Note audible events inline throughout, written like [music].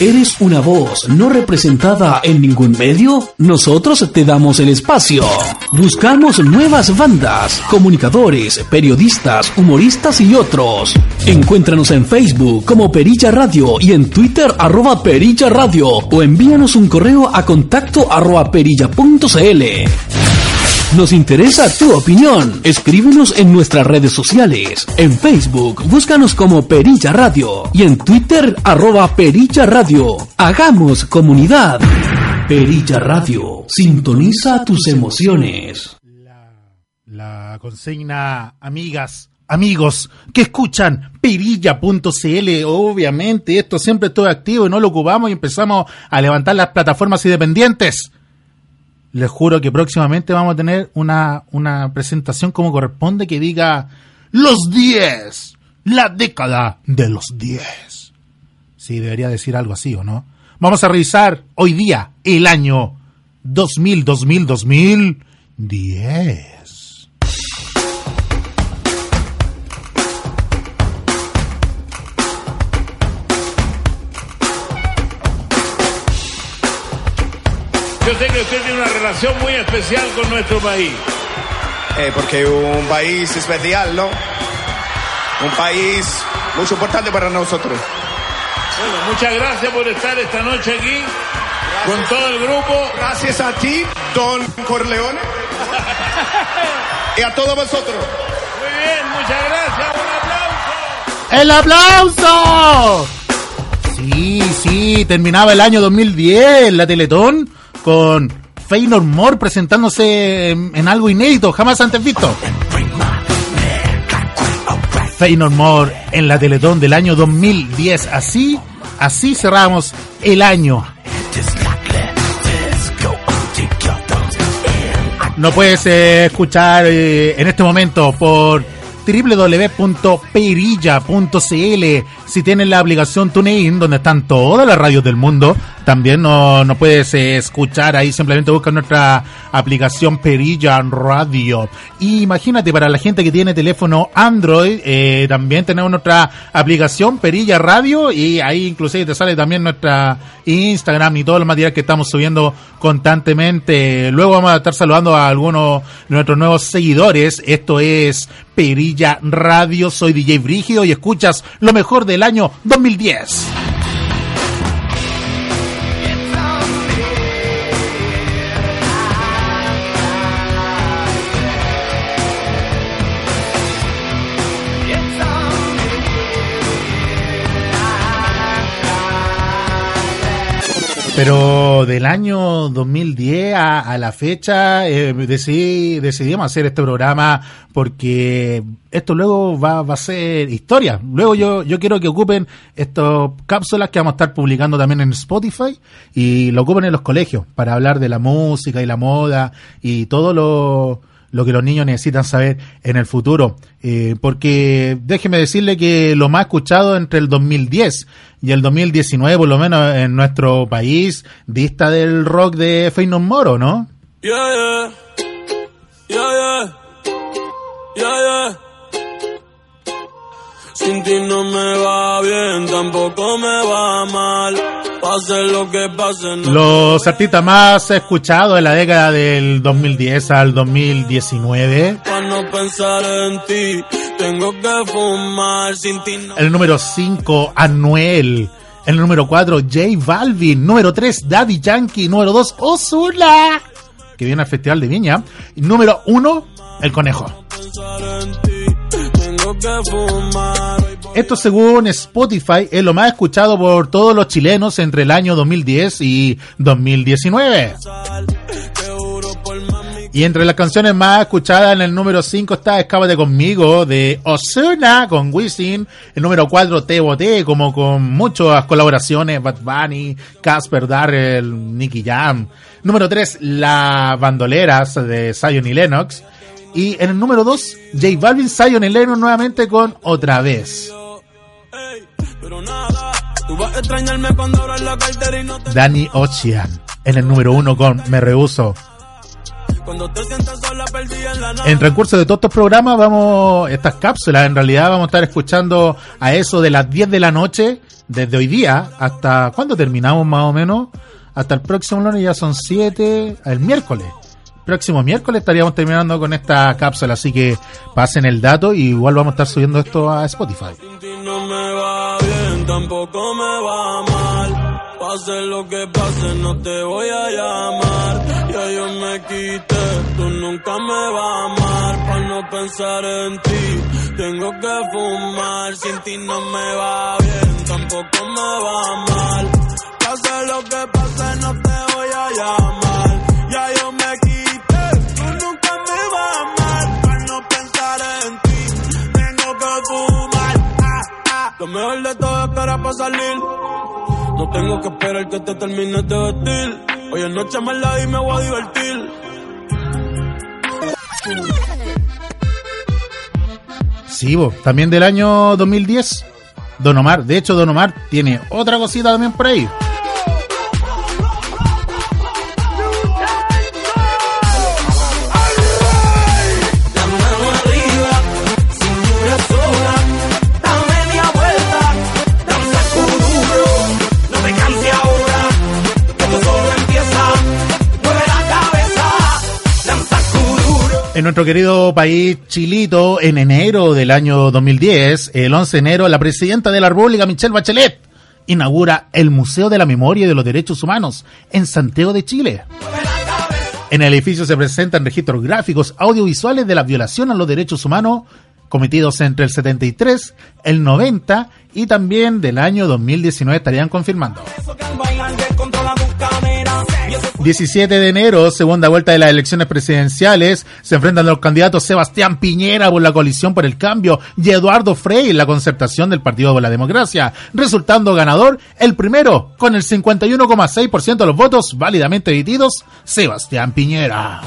¿Eres una voz no representada en ningún medio? Nosotros te damos el espacio. Buscamos nuevas bandas, comunicadores, periodistas, humoristas y otros. Encuéntranos en Facebook como Perilla Radio y en Twitter arroba Perilla Radio o envíanos un correo a contacto arroba perilla.cl. Nos interesa tu opinión. Escríbenos en nuestras redes sociales. En Facebook, búscanos como Perilla Radio y en Twitter, arroba Perilla Radio. Hagamos comunidad. Perilla Radio, sintoniza tus emociones. La consigna, amigas, amigos que escuchan perilla.cl, obviamente, esto siempre todo activo y no lo ocupamos y empezamos a levantar las plataformas independientes les juro que próximamente vamos a tener una, una presentación como corresponde que diga los 10, la década de los 10. Sí, debería decir algo así, ¿o no? Vamos a revisar hoy día el año 2000, 2000, 2010. Yo sé que usted tiene una relación muy especial con nuestro país. Eh, porque un país especial, ¿no? Un país mucho importante para nosotros. Bueno, muchas gracias por estar esta noche aquí con todo el grupo. Gracias a ti, Don Corleone. y a todos vosotros. Muy bien, muchas gracias. Un aplauso. ¡El aplauso! Sí, sí, terminaba el año 2010, la Teletón con Feynor Moore presentándose en, algo inédito, jamás antes visto. Feynor Moore en la Teletón del año 2010. Así, así cerramos el año. No puedes eh, escuchar eh, en este momento por www.perilla.cl. Si tienes la aplicación TuneIn, donde están todas las radios del mundo, también nos no puedes eh, escuchar ahí. Simplemente busca nuestra aplicación Perilla Radio. Y imagínate, para la gente que tiene teléfono Android, eh, también tenemos nuestra aplicación Perilla Radio. Y ahí inclusive te sale también nuestra Instagram y todo el material que estamos subiendo constantemente. Luego vamos a estar saludando a algunos de nuestros nuevos seguidores. Esto es Perilla Radio. Soy DJ Brígido y escuchas lo mejor del año 2010. Pero del año 2010 a, la fecha eh, decidimos hacer este programa porque esto luego va, va, a ser historia. Luego yo, yo quiero que ocupen estas cápsulas que vamos a estar publicando también en Spotify y lo ocupen en los colegios para hablar de la música y la moda y todo lo lo que los niños necesitan saber en el futuro. Eh, porque déjeme decirle que lo más escuchado entre el 2010 y el 2019, por lo menos en nuestro país, dista del rock de Feynon Moro, ¿no? Sin ti no me va bien, tampoco me va mal. Pase lo que pase. Los artistas más escuchados en la década del 2010 al 2019. Para pensar en ti, tengo que fumar sin ti. El número 5, Anuel. El número 4, J Balvin. Número 3, Daddy Yankee. Número 2, Ozuna. Que viene al Festival de Viña. Y número 1, El Conejo. Esto según Spotify es lo más escuchado por todos los chilenos entre el año 2010 y 2019. Y entre las canciones más escuchadas en el número 5 está Escápate conmigo de Osuna con Wisin. El número 4 Te Boté, como con muchas colaboraciones, Bad Bunny, Casper Darrell, Nicky Jam. Número 3 La Bandoleras de Zion y Lennox. Y en el número 2 J Balvin, Zion y Lennox nuevamente con Otra vez. Danny Ocean en el número 1 con Me Rehuso. En el transcurso de todos estos programas vamos, estas cápsulas en realidad vamos a estar escuchando a eso de las 10 de la noche, desde hoy día hasta, ¿cuándo terminamos más o menos? Hasta el próximo lunes ya son 7, el miércoles. Próximo miércoles estaríamos terminando con esta cápsula, así que pasen el dato y igual vamos a estar subiendo esto a Spotify. Tengo que fumar. No me va bien, tampoco me va mal. Lo que no te voy a llamar. Lo mejor de todo es para para salir. No tengo que esperar que te termines de vestir. Hoy en noche me la y me voy a divertir. Sí, vos, también del año 2010. Don Omar, de hecho Don Omar tiene otra cosita también por ahí. En nuestro querido país Chilito, en enero del año 2010, el 11 de enero, la presidenta de la República, Michelle Bachelet, inaugura el Museo de la Memoria y de los Derechos Humanos en Santiago de Chile. En el edificio se presentan registros gráficos audiovisuales de la violación a los derechos humanos cometidos entre el 73, el 90 y también del año 2019 estarían confirmando. 17 de enero, segunda vuelta de las elecciones presidenciales, se enfrentan los candidatos Sebastián Piñera por la coalición por el cambio y Eduardo Frei en la concertación del Partido por la Democracia, resultando ganador el primero con el 51,6% de los votos válidamente emitidos, Sebastián Piñera.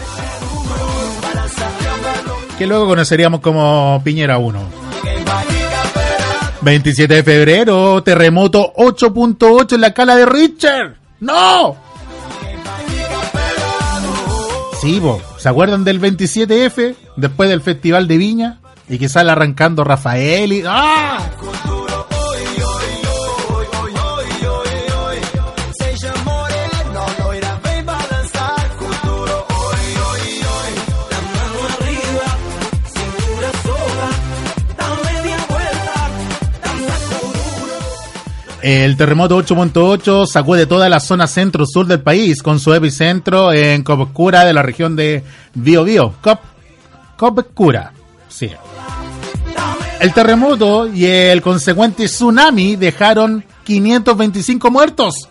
Que luego conoceríamos como Piñera 1. 27 de febrero, terremoto 8.8 en la cala de Richard. ¡No! Sí. ¿se acuerdan del 27F? Después del Festival de Viña. Y que sale arrancando Rafael y... ¡Ah! El terremoto 8.8 sacó de toda la zona centro-sur del país, con su epicentro en Copecura de la región de Biobío. Cop, Copecura, sí. El terremoto y el consecuente tsunami dejaron 525 muertos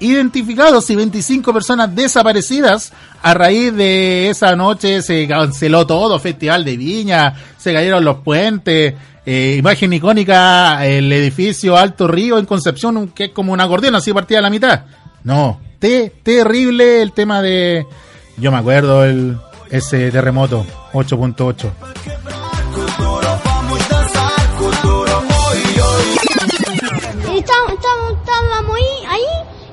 identificados y 25 personas desaparecidas. A raíz de esa noche se canceló todo, festival de viña, se cayeron los puentes. eh, imagen icónica, el edificio Alto Río en Concepción, que es como una acordeón, así partida a la mitad. No, te, terrible el tema de... Yo me acuerdo el, ese terremoto 8.8. Y estábamos, estábamos, estábamos ahí, ahí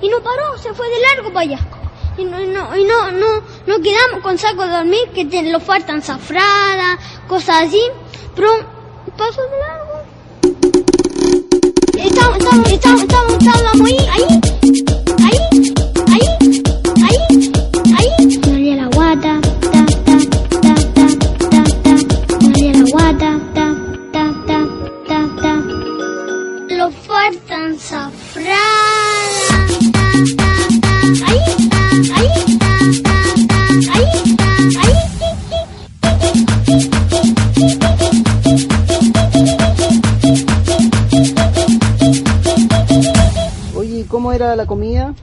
y no paró, se fue de largo para allá. Y no, y no, no, no, quedamos con saco de dormir, que te lo faltan zafradas, cosas así, pero pasó de largo. Estábamos, estábamos, estábamos, estábamos ahí, ahí, ahí, ahí, ¿cómo era la comida?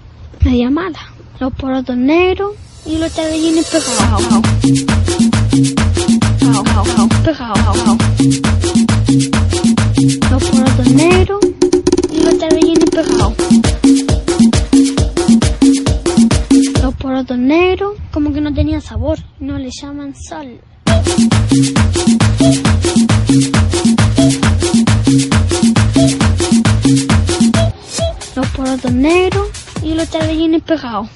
Media mala. Los porotos negros, y los tallarines pegados. Pegados. Los porotos negros y los tallarines pegados. Los porotos negros como que no tenían sabor, no le llaman sal. Pegados.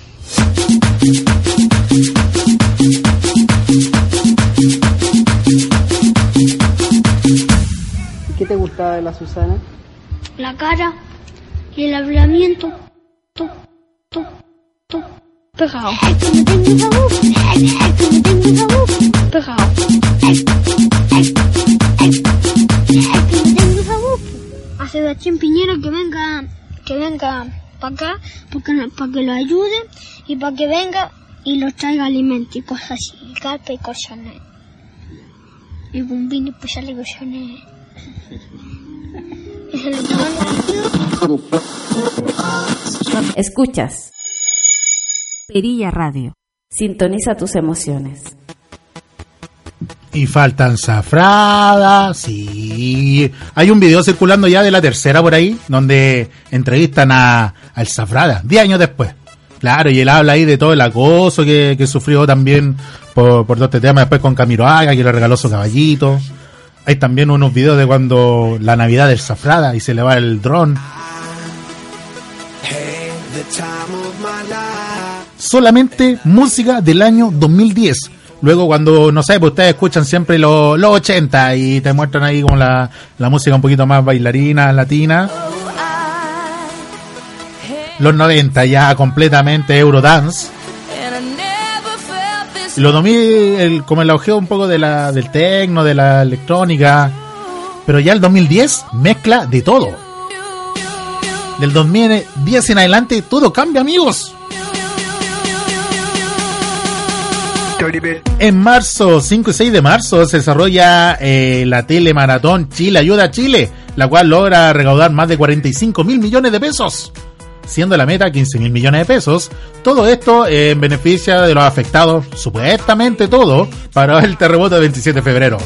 ¿Qué te gustaba de la Susana? La cara y el hablamiento. Tu, tu, tu, pegado. Pegado. Es que no tengo sabor. A Sebastián Piñera que venga, que venga para acá, para que lo ayude y para que venga y los traiga alimentos y cosas así, y carpa y. Y bombín y pues sale colchones. Escuchas Perilla Radio. Sintoniza tus emociones. Y faltan zafradas, sí. Hay un video circulando ya de la tercera por ahí, donde entrevistan a, al Zafrada, 10 años después. Claro, y él habla ahí de todo el acoso que, que sufrió también por, por todo este tema, después con Camiroaga, que le regaló su caballito. Hay también unos videos de cuando la Navidad del Zafrada y se le va el dron. Solamente música del año 2010. Luego cuando, no sé, pues ustedes escuchan siempre los, los 80 y te muestran ahí como la, la música un poquito más bailarina, latina. Los 90 ya completamente Eurodance. 2000 el, como el auge un poco de la, del tecno, de la electrónica. Pero ya el 2010 mezcla de todo. Del 2010 en adelante todo cambia, amigos. En marzo, 5 y 6 de marzo, se desarrolla eh, la telemaratón Chile Ayuda a Chile, la cual logra recaudar más de 45 mil millones de pesos, siendo la meta 15 mil millones de pesos. Todo esto en beneficio de los afectados, supuestamente todo, para el terremoto del 27 de febrero.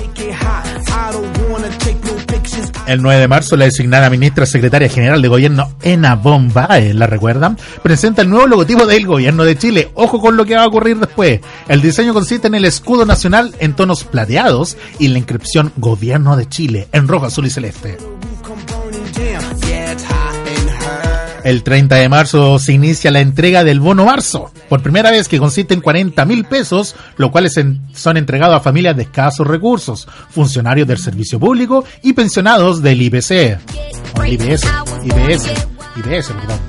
El 9 de marzo, la designada ministra secretaria general de gobierno, Ena Bombae, ¿la recuerdan? Presenta el nuevo logotipo del gobierno de Chile. Ojo con lo que va a ocurrir después. El diseño consiste en el escudo nacional en tonos plateados y la inscripción Gobierno de Chile en rojo, azul y celeste. El 30 de marzo se inicia la entrega del bono marzo, por primera vez que consiste en 40 mil pesos, los cuales son entregados a familias de escasos recursos, funcionarios del servicio público y pensionados del IPC. O IBS, IBS, IBS, perdón.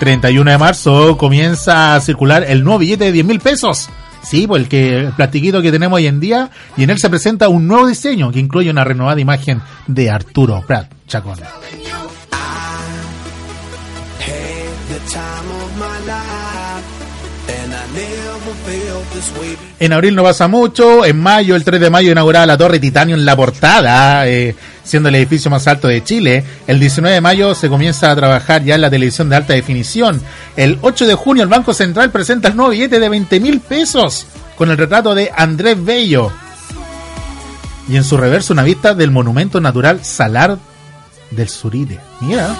31 de marzo comienza a circular el nuevo billete de 10 mil pesos. Sí, pues el, que, el platiquito que tenemos hoy en día, y en él se presenta un nuevo diseño que incluye una renovada imagen de Arturo Prat Chacón. En abril no pasa mucho, en mayo, el 3 de mayo, inaugurada la Torre Titanio en la portada, eh, siendo el edificio más alto de Chile. El 19 de mayo se comienza a trabajar ya en la televisión de alta definición. El 8 de junio el Banco Central presenta el nuevo billete de 20 mil pesos con el retrato de Andrés Bello. Y en su reverso una vista del monumento natural Salar del Suride. Mira.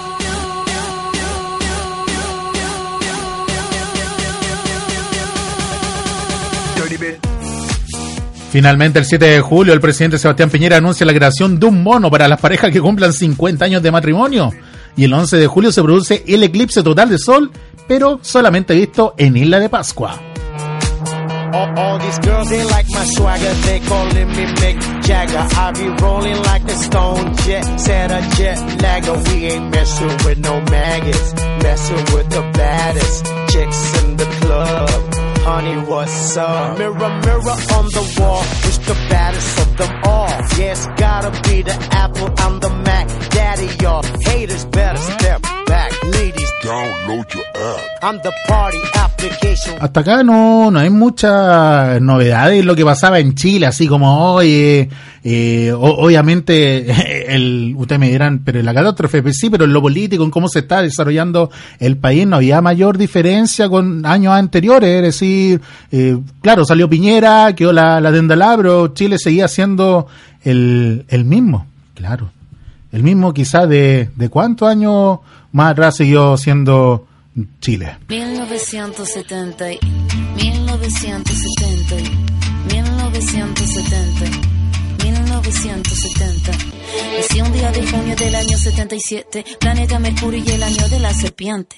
Finalmente, el 7 de julio, el presidente Sebastián Piñera anuncia la creación de un mono para las parejas que cumplan 50 años de matrimonio. Y el 11 de julio se produce el eclipse total de sol, pero solamente visto en Isla de Pascua. Maggots, messing with the baddest chicks in the club. Honey, what's up? Mirror, mirror on the wall, who's the baddest of them all? Yes, gotta be the Apple, I'm the Mac. Daddy, y'all haters better step back. Ladies, Hasta acá no, no hay muchas novedades en lo que pasaba en Chile, así como hoy, eh, obviamente, [laughs] el, ustedes me dirán, pero en la catástrofe, pues sí, pero en lo político, en cómo se está desarrollando el país, no había mayor diferencia con años anteriores, es decir, eh, claro, salió Piñera, quedó la, la Dendalá, pero Chile seguía siendo el, el mismo, claro, el mismo quizá de, de cuántos años más atrás siguió siendo Chile. 1970, 1970, 1970, 1970. Nací un día de junio del año 77, planeta Mercurio y el año de la serpiente.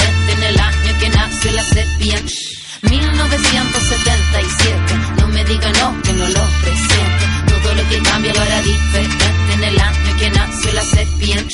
la serpiente. 1977, no me diga no, que no lo presiento. Todo lo que cambia lo hará diferente en el año que nació la serpiente.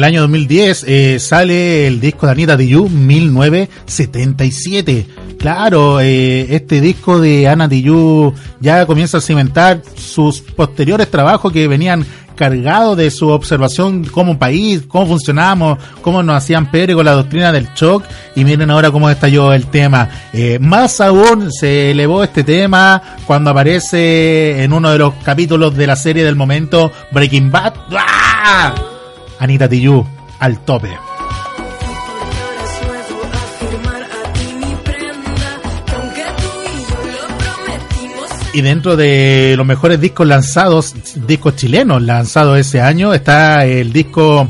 El año 2010 eh, sale el disco de Anita Tijoux 1977. Claro, eh, este disco de Ana Tijoux ya comienza a cimentar sus posteriores trabajos que venían cargados de su observación como país, cómo funcionamos, cómo nos hacían pere con la doctrina del shock y miren ahora cómo estalló el tema. Eh, más aún se elevó este tema cuando aparece en uno de los capítulos de la serie del momento Breaking Bad. Anita Tijoux al tope. Y dentro de los mejores discos lanzados, discos chilenos lanzados ese año, está el disco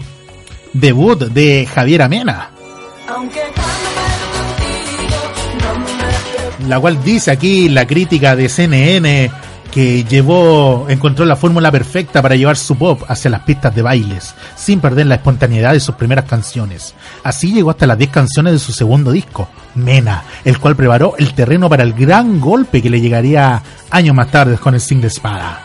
debut de Javier Amena. La cual dice aquí la crítica de CNN que llevó, encontró la fórmula perfecta para llevar su pop hacia las pistas de bailes, sin perder la espontaneidad de sus primeras canciones. Así llegó hasta las 10 canciones de su segundo disco, Mena, el cual preparó el terreno para el gran golpe que le llegaría años más tarde con el single Espada.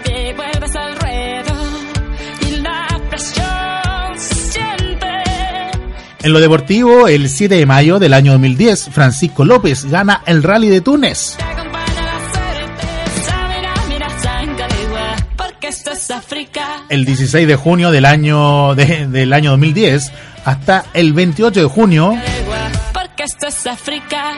y vuelves al ruedo. Y la presión se siente. En lo deportivo, el 7 de mayo del año 2010, Francisco López gana el Rally de Túnez. El 16 de junio del año, de- del año 2010 hasta el 28 de junio,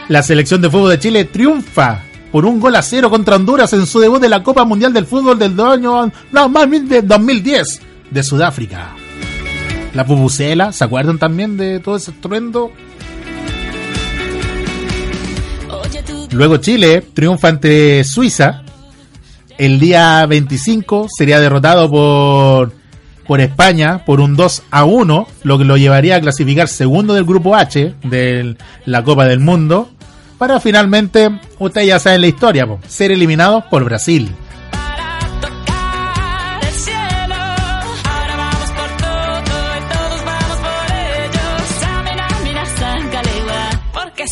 la selección de fútbol de Chile triunfa por un gol a cero contra Honduras en su debut de la Copa Mundial del Fútbol del año no, más bien de 2010 de Sudáfrica. La Pubucela, ¿se acuerdan también de todo ese estruendo? Luego Chile triunfa ante Suiza. El día 25 sería derrotado por, por España por un 2 a 1, lo que lo llevaría a clasificar segundo del grupo H de la Copa del Mundo. Para finalmente, ustedes ya saben la historia, po, ser eliminados por Brasil.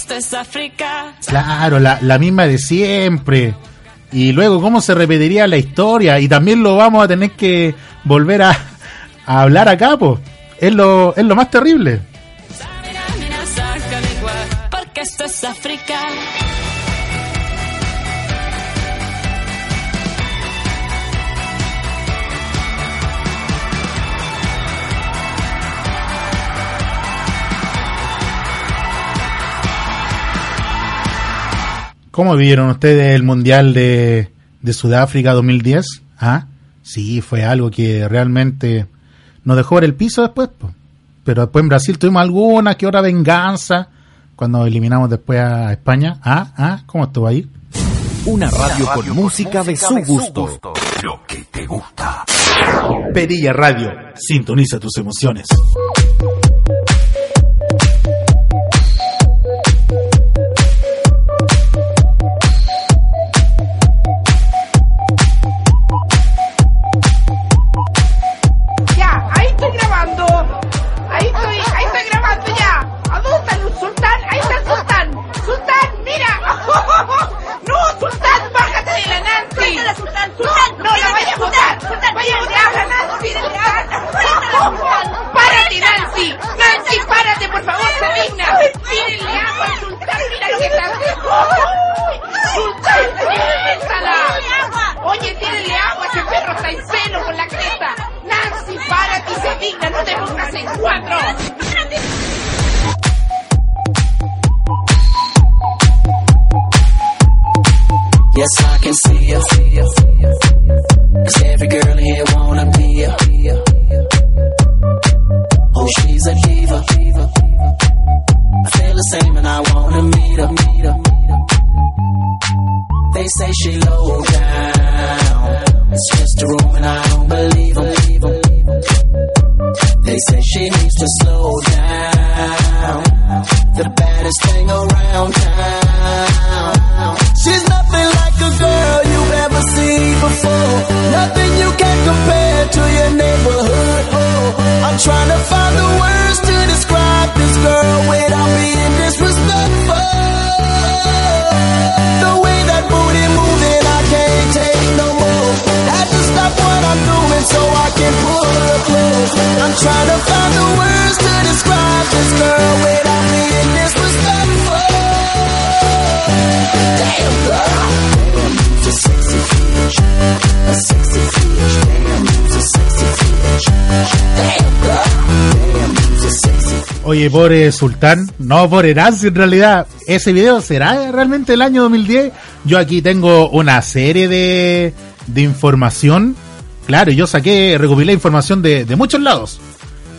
Es África. Claro, la, la misma de siempre. Y luego, ¿cómo se repetiría la historia? Y también lo vamos a tener que volver a, a hablar acá, pues. Es lo, es lo más terrible. Esto es. ¿Cómo vieron ustedes el Mundial de, de Sudáfrica 2010? ¿Ah? Sí, fue algo que realmente nos dejó ver el piso después. Pero después en Brasil tuvimos alguna que otra venganza cuando eliminamos después a España. ¿Ah? ¿Ah? ¿Cómo estuvo ahí? Una radio con música de su gusto. Lo que te gusta. Perilla Radio, sintoniza tus emociones. Nancy, párate y se digna, no te pongas en cuatro. Yes, I can see you. Oye, pobre Sultán, no pobre Nancy en realidad. ¿Ese video será realmente el año 2010? Yo aquí tengo una serie de, de información. Claro, yo saqué, recopilé información de, de muchos lados.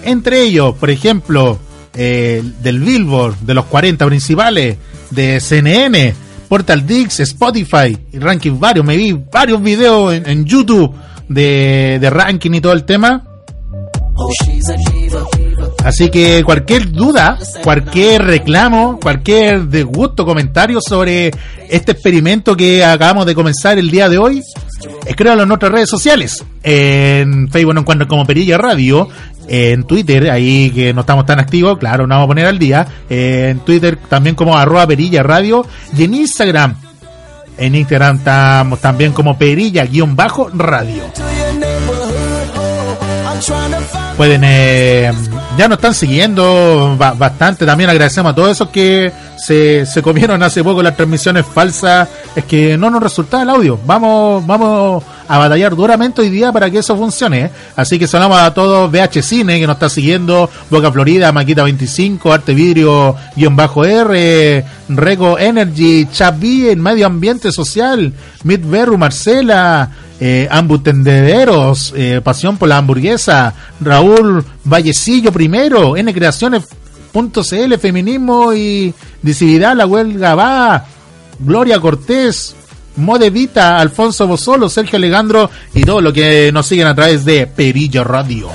Entre ellos, por ejemplo, eh, del Billboard, de los 40 principales, de CNN, Portal Dix, Spotify, y ranking varios. Me vi varios videos en, YouTube de, de ranking y todo el tema. Oh, she's a. Así que cualquier duda, cualquier reclamo, cualquier disgusto, comentario sobre este experimento que acabamos de comenzar el día de hoy, escríbanlo en nuestras redes sociales. En Facebook nos encuentran como Perilla Radio. En Twitter, ahí que no estamos tan activos, claro, nos vamos a poner al día. En Twitter también como arroba Perilla Radio. Y en Instagram, En Instagram estamos también como perilla-radio. Pueden, eh, ya nos están siguiendo ba- bastante. También agradecemos a todos esos que se, se comieron hace poco las transmisiones falsas. Es que no nos resultaba el audio. Vamos, vamos a batallar duramente hoy día para que eso funcione. Así que saludamos a todos VH Cine que nos está siguiendo, Boca Florida, Maquita 25, Arte Vidrio, guion bajo R, Rego Energy, Chavi, en Medio Ambiente Social, Midberru, Marcela, eh, Ambutendederos, eh, Pasión por la Hamburguesa, Raúl Vallecillo primero, N Creaciones.cl, Feminismo y Visibilidad, La Huelga Va, Gloria Cortés, Modevita, Alfonso Bosolo, Sergio Alejandro y todos los que nos siguen a través de Perillo Radio.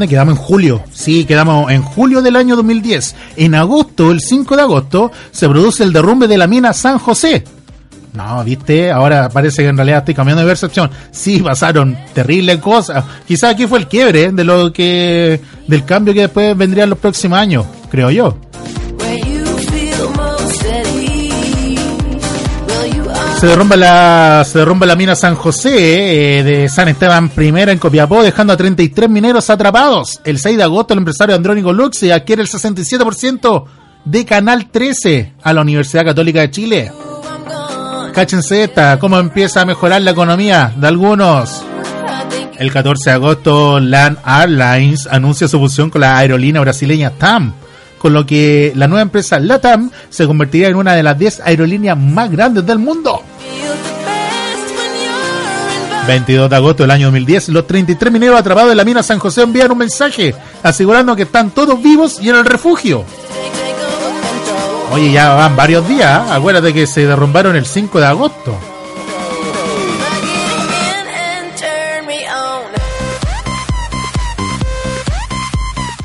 Quedamos en julio? Sí, quedamos en julio del año 2010. En agosto, el 5 de agosto, se produce el derrumbe de la mina San José. No, viste, ahora parece que en realidad estoy cambiando de percepción. Sí, pasaron terribles cosas. Quizás aquí fue el quiebre de lo que, del cambio que después vendría en los próximos años, creo yo. Se derrumba la, se derrumba la mina San José eh, de San Esteban I en Copiapó, dejando a 33 mineros atrapados. El 6 de agosto, el empresario Andrónico Luxi adquiere el 67% de Canal 13 a la Universidad Católica de Chile. Cáchense esta, cómo empieza a mejorar la economía de algunos. El 14 de agosto, LAN Airlines anuncia su fusión con la aerolínea brasileña TAM, con lo que la nueva empresa LATAM se convertirá en una de las 10 aerolíneas más grandes del mundo. 22 de agosto del año 2010, los 33 mineros atrapados en la mina San José envían un mensaje asegurando que están todos vivos y en el refugio. Oye, ya van varios días, ¿eh? acuérdate que se derrumbaron el 5 de agosto.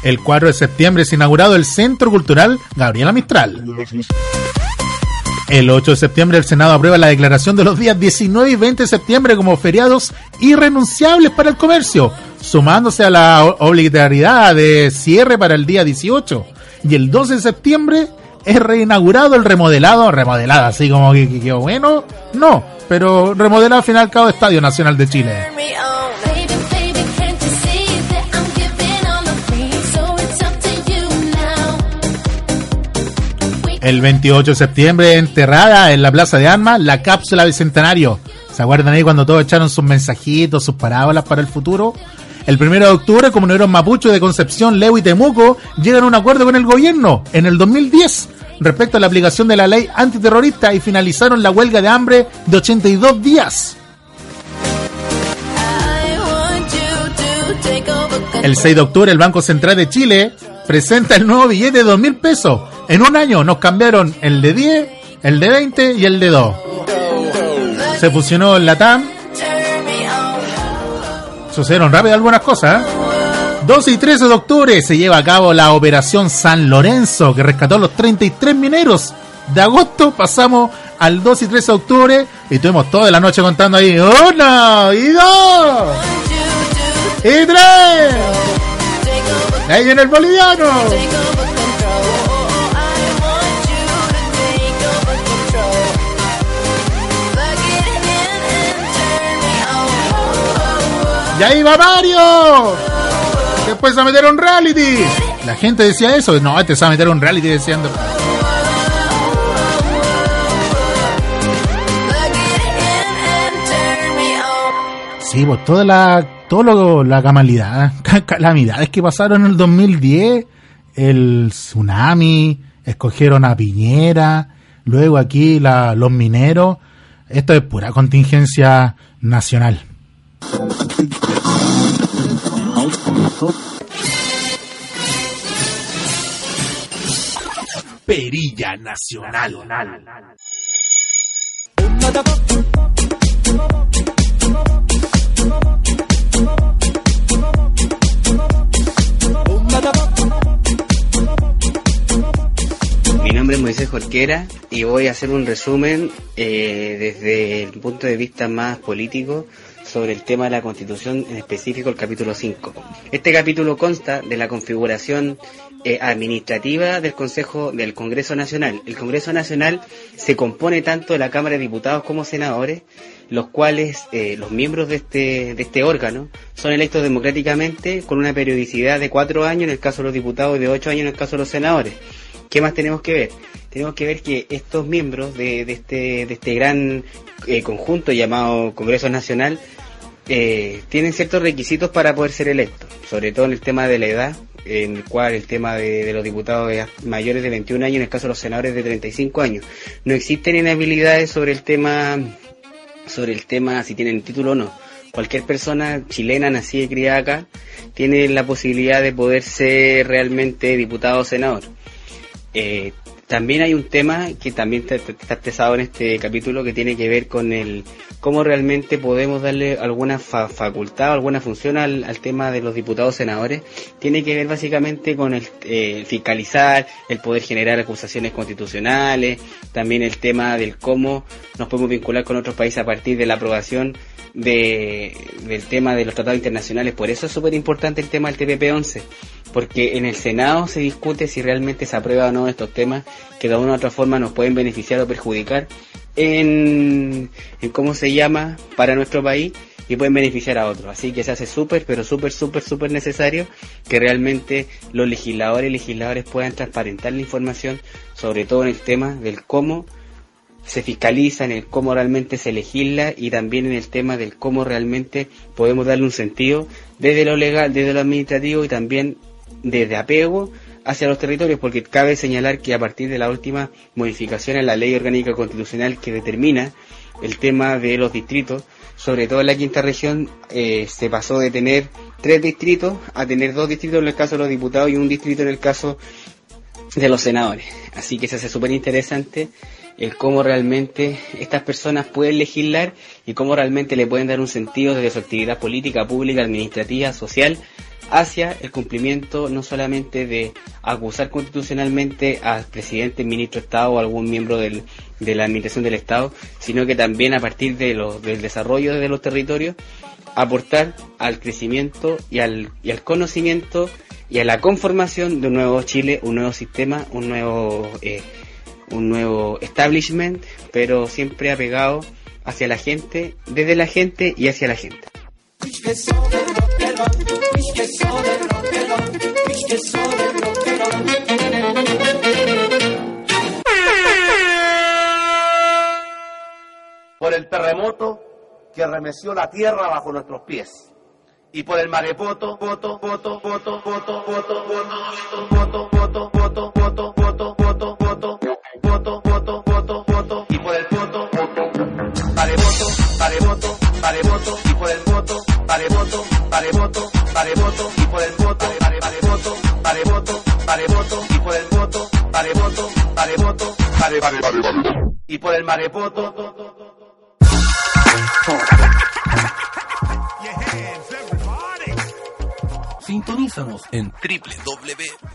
El 4 de septiembre es inaugurado el Centro Cultural Gabriela Mistral. El 8 de septiembre el Senado aprueba la declaración de los días 19 y 20 de septiembre como feriados irrenunciables para el comercio, sumándose a la obligatoriedad de cierre para el día 18. Y el 12 de septiembre es reinaugurado el remodelado, remodelado así como que, bueno, no, pero remodelado al fin y al cabo Estadio Nacional de Chile. El 28 de septiembre, enterrada en la Plaza de Armas, la cápsula bicentenario. ¿Se acuerdan ahí cuando todos echaron sus mensajitos, sus parábolas para el futuro? El 1 de octubre, comuneros mapuche de Concepción, Leo y Temuco llegan a un acuerdo con el gobierno en el 2010 respecto a la aplicación de la ley antiterrorista y finalizaron la huelga de hambre de 82 días. El 6 de octubre, el Banco Central de Chile presenta el nuevo billete de 2 mil pesos. En un año nos cambiaron el de 10, el de 20 y el de 2. Se fusionó el LATAM. Sucedieron rápido algunas cosas. ¿eh? 12 y 13 de octubre se lleva a cabo la Operación San Lorenzo, que rescató a los 33 mineros. De agosto pasamos al 2 y 13 de octubre y estuvimos toda la noche contando ahí. ¡Uno! ¡Y dos! ¡Y tres! Ahí viene el boliviano. ¡Y ahí va Mario! Después a meter un reality. La gente decía eso. No, este se va a meter un reality diciendo. Sí, pues toda la, todo lo, la camalidad, ca- [laughs] calamidades que pasaron en el 2010, el tsunami, escogieron a Piñera, luego aquí la, los mineros, esto es pura contingencia nacional. Perilla Nacional. Mi nombre es Moisés Jorquera y voy a hacer un resumen eh, desde el punto de vista más político sobre el tema de la Constitución, en específico el capítulo 5. Este capítulo consta de la configuración eh, administrativa del Consejo del Congreso Nacional. El Congreso Nacional se compone tanto de la Cámara de Diputados como senadores, los cuales eh, los miembros de este, de este órgano son electos democráticamente con una periodicidad de cuatro años en el caso de los diputados y de ocho años en el caso de los senadores. ¿Qué más tenemos que ver? Tenemos que ver que estos miembros de, de este, de este gran eh, conjunto llamado Congreso Nacional eh, tienen ciertos requisitos para poder ser electos, sobre todo en el tema de la edad, en el cual el tema de, los diputados es mayores de 21 años, en el caso de los senadores de 35 años. No existen inhabilidades sobre el tema, sobre el tema si tienen título o no. Cualquier persona chilena nacida y criada acá tiene la posibilidad de poder ser realmente diputado o senador. Eh, también hay un tema que también está, expresado en este capítulo que tiene que ver con el cómo realmente podemos darle alguna fa- facultad o alguna función al, al tema de los diputados senadores. Tiene que ver básicamente con el eh, fiscalizar, el poder generar acusaciones constitucionales, también el tema del cómo nos podemos vincular con otros países a partir de la aprobación de, del tema de los tratados internacionales. Por eso es súper importante el tema del TPP-11, porque en el Senado se discute si realmente se aprueba o no estos temas que de una u otra forma nos pueden beneficiar o perjudicar en, en cómo se llama para nuestro país y pueden beneficiar a otros. Así que se hace súper, pero súper, súper, súper necesario que realmente los legisladores y legisladores puedan transparentar la información, sobre todo en el tema del cómo se fiscaliza, en el cómo realmente se legisla y también en el tema del cómo realmente podemos darle un sentido desde lo legal, desde lo administrativo y también desde apego hacia los territorios, porque cabe señalar que a partir de la última modificación en la ley orgánica constitucional que determina el tema de los distritos, sobre todo en la quinta región, eh, se pasó de tener tres distritos a tener dos distritos en el caso de los diputados y un distrito en el caso de los senadores. Así que se hace súper interesante el cómo realmente estas personas pueden legislar y cómo realmente le pueden dar un sentido desde su actividad política, pública, administrativa, social, hacia el cumplimiento no solamente de acusar constitucionalmente al presidente, ministro de Estado o algún miembro del- de la administración del Estado, sino que también a partir de los, del desarrollo de los territorios, aportar al crecimiento y al, y al conocimiento y a la conformación de un nuevo Chile, un nuevo sistema, un nuevo, eh, un nuevo establishment, pero siempre apegado hacia la gente, desde la gente y hacia la gente. por el terremoto que remeció la tierra bajo nuestros pies y por el marepoto, voto, voto, voto, voto, voto, voto, voto, voto, voto, voto, voto, voto, voto, voto, voto, por el poto, pare voto, pare voto, pare voto, y por el poto, pare voto, pare voto, pare voto, y por el poto, pare pare voto, pare voto, pare voto, y por el poto, pare voto, pare voto, pare pare pare y por el marepoto. Sintonízanos en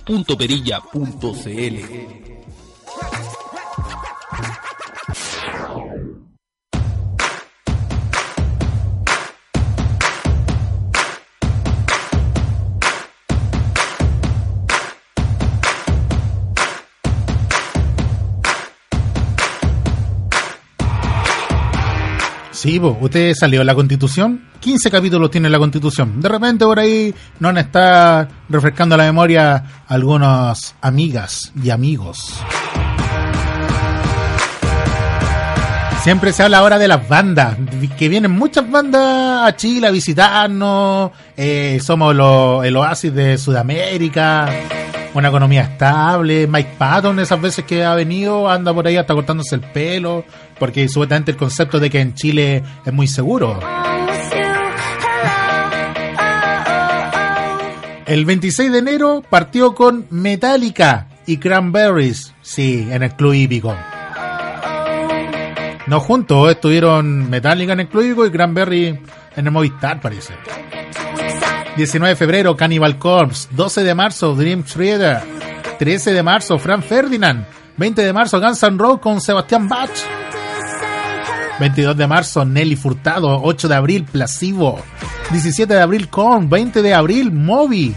www.perilla.cl. Sí, ¿usted salió la constitución? 15 capítulos tiene la constitución. De repente por ahí nos está refrescando la memoria algunas amigas y amigos. Siempre se habla ahora de las bandas, que vienen muchas bandas a Chile a visitarnos, eh, somos lo- el oasis de Sudamérica, una economía estable, Mike Patton esas veces que ha venido anda por ahí hasta cortándose el pelo, porque supuestamente el concepto de que en Chile es muy seguro. El 26 de enero partió con Metallica y Cranberries, sí, en el club hípico. No juntos, estuvieron Metallica en el club hípico y Cranberry en el Movistar, parece. 19 de febrero, Cannibal Corpse. 12 de marzo, Dream Theater. 13 de marzo, Frank Ferdinand. 20 de marzo, Guns N' Roses con Sebastián Bach. 22 de marzo, Nelly Furtado. 8 de abril, Placebo. 17 de abril, Korn. 20 de abril, Moby.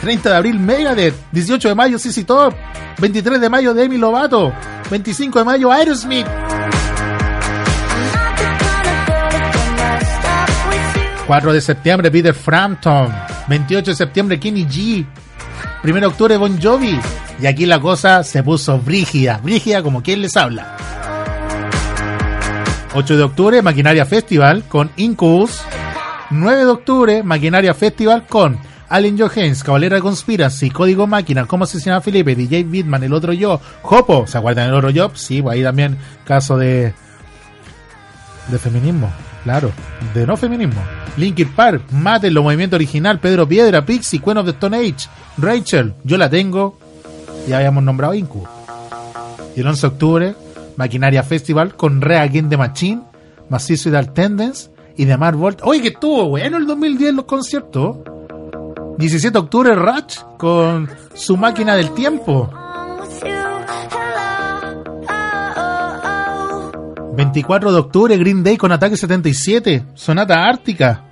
30 de abril, Megadeth. 18 de mayo, CC Top. 23 de mayo, Demi Lovato. 25 de mayo, Aerosmith. 4 de septiembre, Peter Frampton. 28 de septiembre, Kenny G. 1 de octubre, Bon Jovi. Y aquí la cosa se puso brígida. Brígida como quien les habla. 8 de octubre, Maquinaria Festival con Incubus. 9 de octubre, Maquinaria Festival con Allen Johannes, Cabalera Conspiracy, Código Máquina, Cómo asesinar a Felipe, DJ Bitman, El Otro Yo, Jopo, ¿se acuerdan del Otro Yo? Sí, pues ahí también caso de de feminismo, claro, de no feminismo. Linkin Park, Mate, los movimientos original, Pedro Piedra, Pixie, Queen of the Stone Age, Rachel, Yo la tengo, ya habíamos nombrado Incubus. Y el 11 de octubre, Maquinaria Festival con Rea the Machine, Suicidal Tendence y The Mad Volt. Oye, que estuvo bueno el 2010 los conciertos. 17 de octubre, Ratch con su máquina del tiempo. 24 de octubre, Green Day con Ataque 77, Sonata Ártica.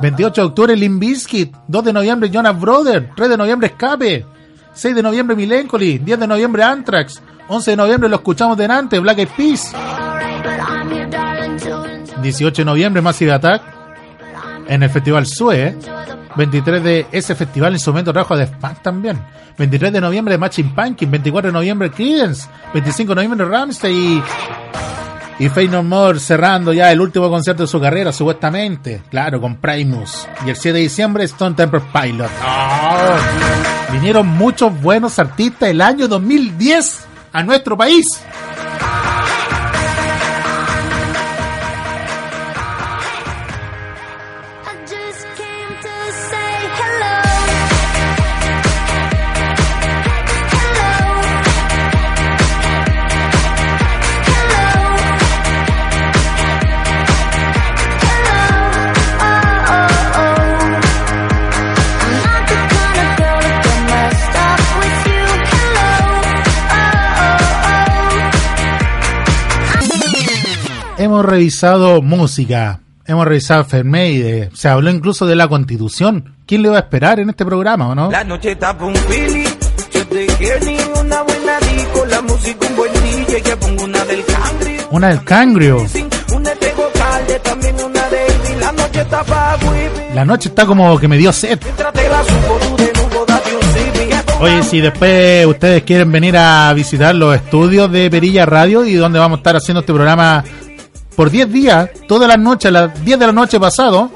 28 de octubre, Limp Bizkit. 2 de noviembre, Jonas Brother. 3 de noviembre, Escape. 6 de noviembre, Milencolin. 10 de noviembre, Anthrax. 11 de noviembre, lo escuchamos delante, Black Eyed Peas. 18 de noviembre, Massive Attack. En el Festival SUE. 23 de ese festival en su momento trajo a The también. 23 de noviembre, Matching Pumpkin. 24 de noviembre, Creedence. 25 de noviembre, Ramsey y y Faith No More cerrando ya el último concierto de su carrera, supuestamente. Claro, con Primus. Y el 7 de diciembre, Stone Temple Pilot. ¡Oh! Vinieron muchos buenos artistas el año 2010 a nuestro país. Revisado música, hemos revisado Fermeide, se habló incluso de la constitución. ¿Quién le va a esperar en este programa o no? La noche está un fili, yo te quiero ni una buena disco, la música un buen DJ, pongo una del cangri. Una del cangrio. La noche está como que me dio sed. Oye, si después ustedes quieren venir a visitar los estudios de Perilla Radio y donde vamos a estar haciendo este programa por 10 días, todas las noches, a las 10 de la noche pasado,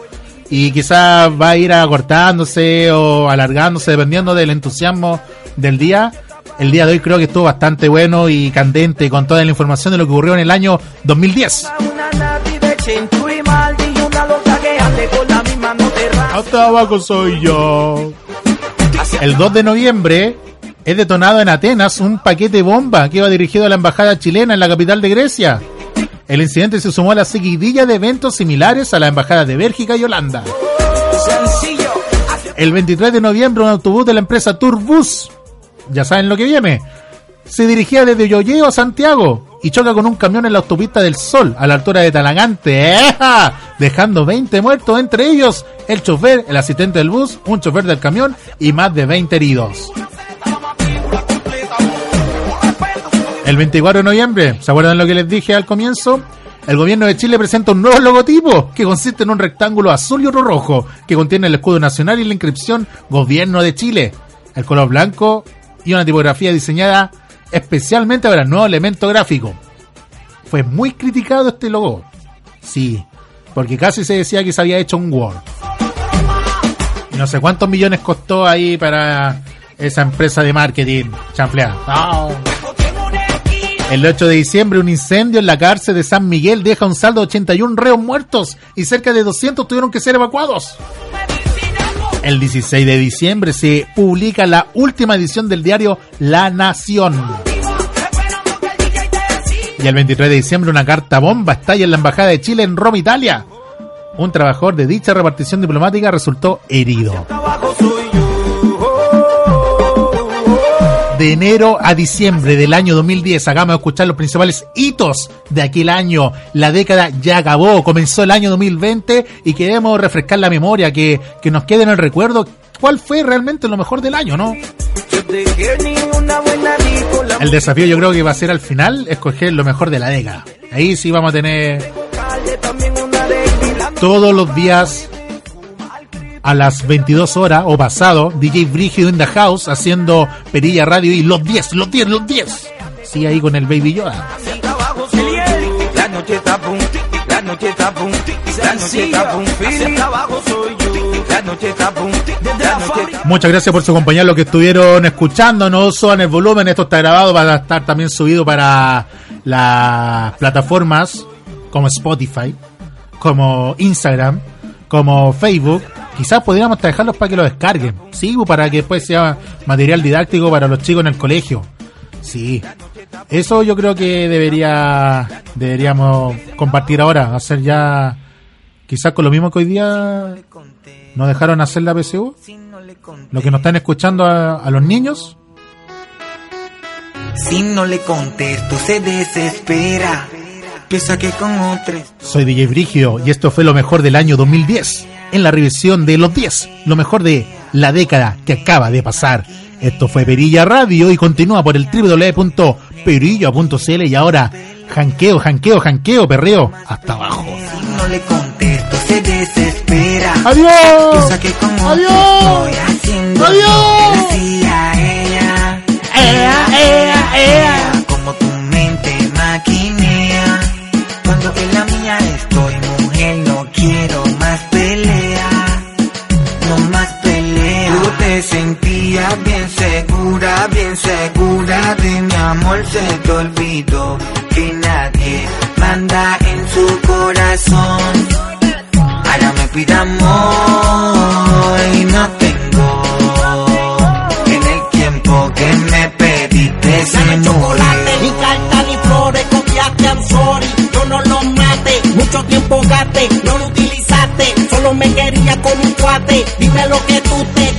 y quizás va a ir acortándose o alargándose dependiendo del entusiasmo del día. El día de hoy creo que estuvo bastante bueno y candente con toda la información de lo que ocurrió en el año 2010. Una nati de Chintu y Maldi y una loca que ande con la misma no te rases. Hasta abajo soy yo. El 2 de noviembre es detonado en Atenas un paquete bomba que iba dirigido a la embajada chilena en la capital de Grecia. El incidente se sumó a la seguidilla de eventos similares a la embajada de Bélgica y Holanda. El 23 de noviembre un autobús de la empresa Turbus, ya saben lo que viene, se dirigía desde Yoyeo a Santiago y choca con un camión en la autopista del Sol a la altura de Talagante, ¡Eja! dejando 20 muertos, entre ellos el chofer, el asistente del bus, un chofer del camión y más de 20 heridos. El 24 de noviembre, ¿se acuerdan lo que les dije al comienzo? El gobierno de Chile presenta un nuevo logotipo que consiste en un rectángulo azul y otro rojo que contiene el escudo nacional y la inscripción Gobierno de Chile. El color blanco y una tipografía diseñada especialmente para el nuevo elemento gráfico. Fue muy criticado este logo. Sí, porque casi se decía que se había hecho un Word. Y no sé cuántos millones costó ahí para esa empresa de marketing chanfleada. Ah. El 8 de diciembre, un incendio en la cárcel de San Miguel deja un saldo de 81 reos muertos y cerca de 200 tuvieron que ser evacuados. El 16 de diciembre se publica la última edición del diario La Nación. Y el 23 de diciembre una carta bomba estalla en la Embajada de Chile en Roma, Italia. Un trabajador de dicha repartición diplomática resultó herido. De enero a diciembre del año 2010. Hagamos escuchar los principales hitos de aquel año. La década ya acabó, comenzó el año 2020 y queremos refrescar la memoria, que, que nos quede en el recuerdo cuál fue realmente lo mejor del año, ¿no? El desafío yo creo que va a ser al final escoger lo mejor de la década. Ahí sí vamos a tener todos los días a las 22 horas o pasado, DJ Brígido in the house haciendo Perilla Radio y los 10, los 10, los 10. Sí, ahí con el Baby Yoda. La noche está boom, la noche está boom, la noche está boom, Philly. abajo soy yo. La noche está boom, la noche está Muchas gracias por su compañía, los que estuvieron escuchando, no suban el volumen, esto está grabado, va a estar también subido para las plataformas como Spotify, como Instagram, como Facebook. Quizás podríamos dejarlos para que lo descarguen, sí, o para que después sea material didáctico para los chicos en el colegio. Sí, eso yo creo que debería deberíamos compartir ahora, hacer ya quizás con lo mismo que hoy día nos dejaron hacer la PSU. Lo que nos están escuchando a, a los niños, Si no le contesto, se desespera. Piensa que con otros. soy DJ Brigio y esto fue lo mejor del año 2010 en la revisión de los 10, lo mejor de la década que acaba de pasar. Esto fue Perilla Radio y continúa por el www.perilla.cl y ahora janqueo, janqueo, janqueo, perreo, hasta abajo. Si no le contesto, se desespera. ¡Adiós! ¡Adiós! ¡Adiós! lo que hacía ella. Ea, ea, ea. Como tu mente maquinea. Cuando en la mía estoy, mujer, no quiero sentías bien segura, bien segura de mi amor. Se te olvidó que nadie manda en su corazón. Ahora me pide amor y no tengo. En el tiempo que me pediste se chocolate, ni carta ni flores, copiaste, I'm sorry, yo no lo mate, mucho tiempo gasté, no lo utilizaste, solo me quería como un cuate, dime lo que tú te.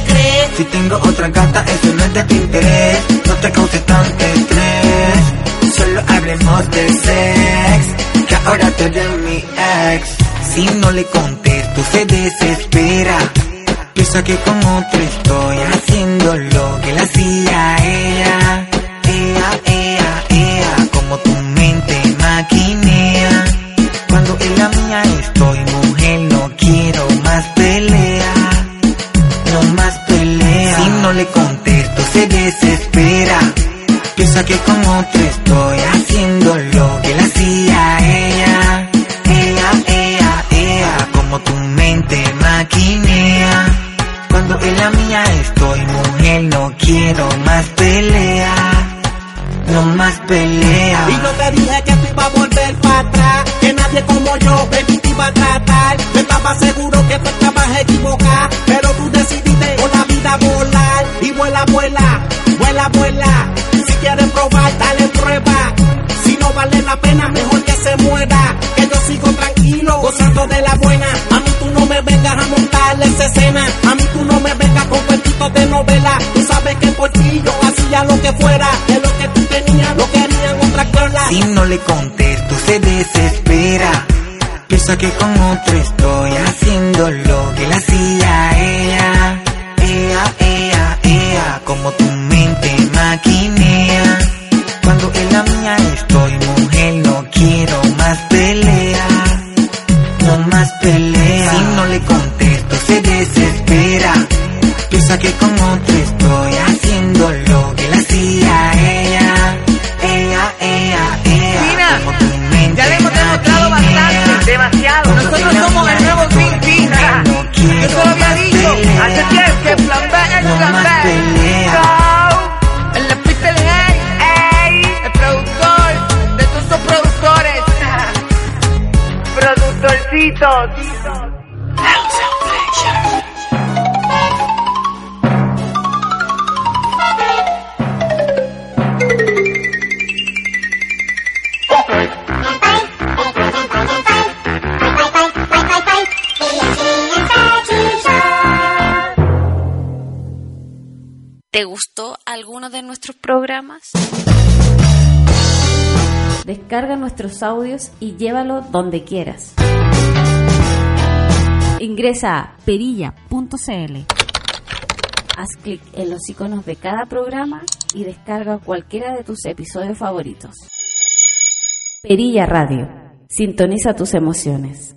Si tengo otra gata, eso no es de tu interés. No te cause tanto estrés. Solo hablemos de sex. Que ahora tú eres mi ex. Si no le contesto, se desespera. Piensa que con otro estoy haciendo lo que le hacía ella. Le contesto, se desespera. Piensa que con otro estoy vuela, vuela. Si quieres probar, dale prueba. Si no vale la pena, mejor que se muera. Que yo sigo tranquilo, gozando de la buena. A mí tú no me vengas a montarle esa escena. A mí tú no me vengas con cuentitos de novela. Tú sabes que por ti yo hacía lo que fuera. De lo que tú tenías, lo querían otra cola. Si no le contesto, se desespera. Piensa que con otro estoy haciendo tu Descarga nuestros audios y llévalo donde quieras. Ingresa a perilla.cl. Haz clic en los iconos de cada programa y descarga cualquiera de tus episodios favoritos. Perilla Radio. Sintoniza tus emociones.